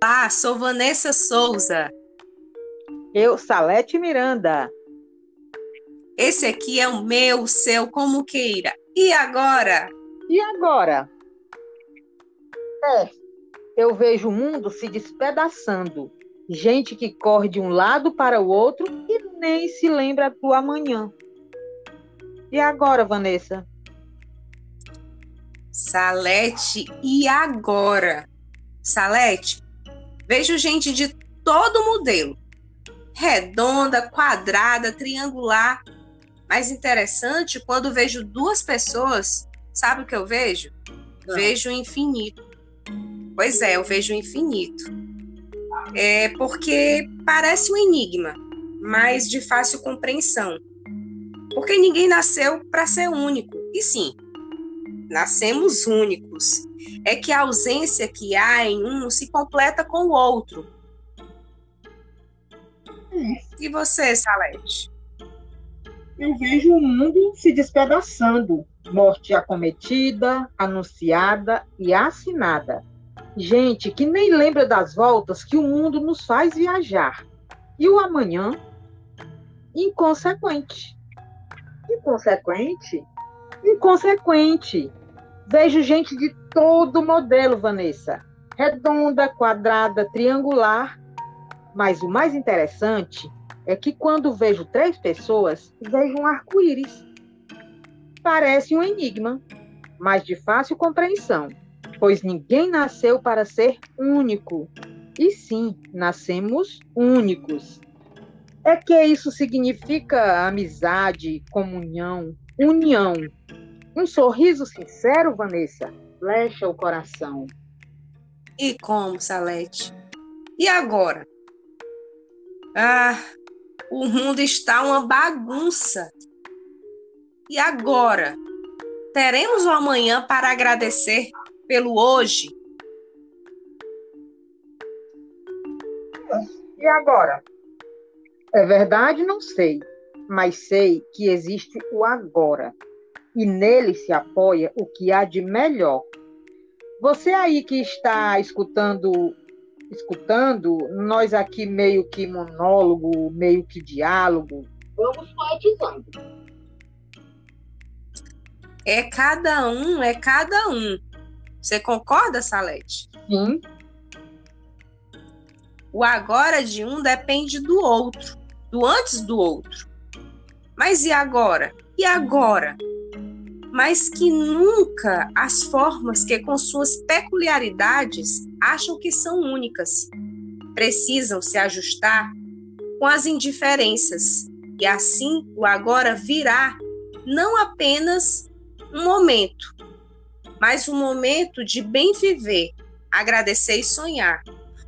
Olá, sou Vanessa Souza. Eu, Salete Miranda. Esse aqui é o meu, o seu, como queira. E agora? E agora? É, eu vejo o mundo se despedaçando. Gente que corre de um lado para o outro e nem se lembra do amanhã. E agora, Vanessa? Salete, e agora? Salete, vejo gente de todo modelo. Redonda, quadrada, triangular. Mais interessante, quando vejo duas pessoas, sabe o que eu vejo? Não. Vejo o infinito. Pois é, eu vejo o infinito. É porque parece um enigma, mas de fácil compreensão. Porque ninguém nasceu para ser único. E sim, nascemos únicos. É que a ausência que há em um se completa com o outro. E você, Salete? Eu vejo o mundo se despedaçando, morte acometida, anunciada e assinada. Gente que nem lembra das voltas que o mundo nos faz viajar. E o amanhã? Inconsequente. Inconsequente? Inconsequente. Vejo gente de todo modelo, Vanessa. Redonda, quadrada, triangular. Mas o mais interessante é que quando vejo três pessoas, vejo um arco-íris. Parece um enigma, mas de fácil compreensão, pois ninguém nasceu para ser único. E sim, nascemos únicos. É que isso significa amizade, comunhão, união, um sorriso sincero, Vanessa, flecha o coração. E como, Salete? E agora? Ah, o mundo está uma bagunça. E agora? Teremos o amanhã para agradecer pelo hoje? E agora? É verdade, não sei, mas sei que existe o agora e nele se apoia o que há de melhor. Você aí que está escutando, escutando, nós aqui meio que monólogo, meio que diálogo, vamos poetizando. É cada um, é cada um. Você concorda, Salete? Sim. O agora de um depende do outro, do antes do outro. Mas e agora? E agora? Mas que nunca as formas que, com suas peculiaridades, acham que são únicas. Precisam se ajustar com as indiferenças, e assim o agora virá não apenas um momento, mas um momento de bem viver, agradecer e sonhar,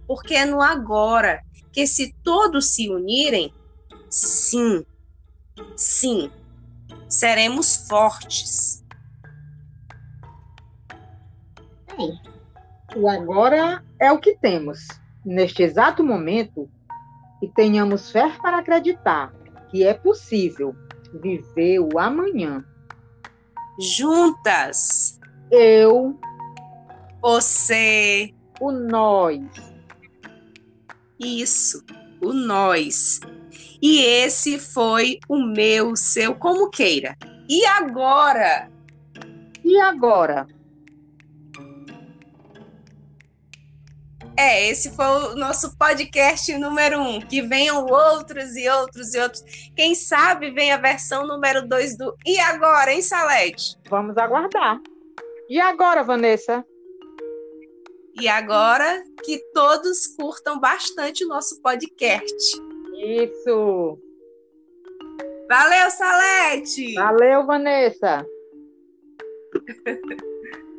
porque é no agora que, se todos se unirem, sim, sim, seremos fortes o agora é o que temos. Neste exato momento, e tenhamos fé para acreditar que é possível viver o amanhã. Juntas. Eu. Você. O nós. Isso, o nós. E esse foi o meu, seu, como queira. E agora? E agora? É, esse foi o nosso podcast número um. Que venham outros e outros e outros. Quem sabe vem a versão número dois do E agora, hein, Salete? Vamos aguardar. E agora, Vanessa? E agora que todos curtam bastante o nosso podcast. Isso. Valeu, Salete! Valeu, Vanessa!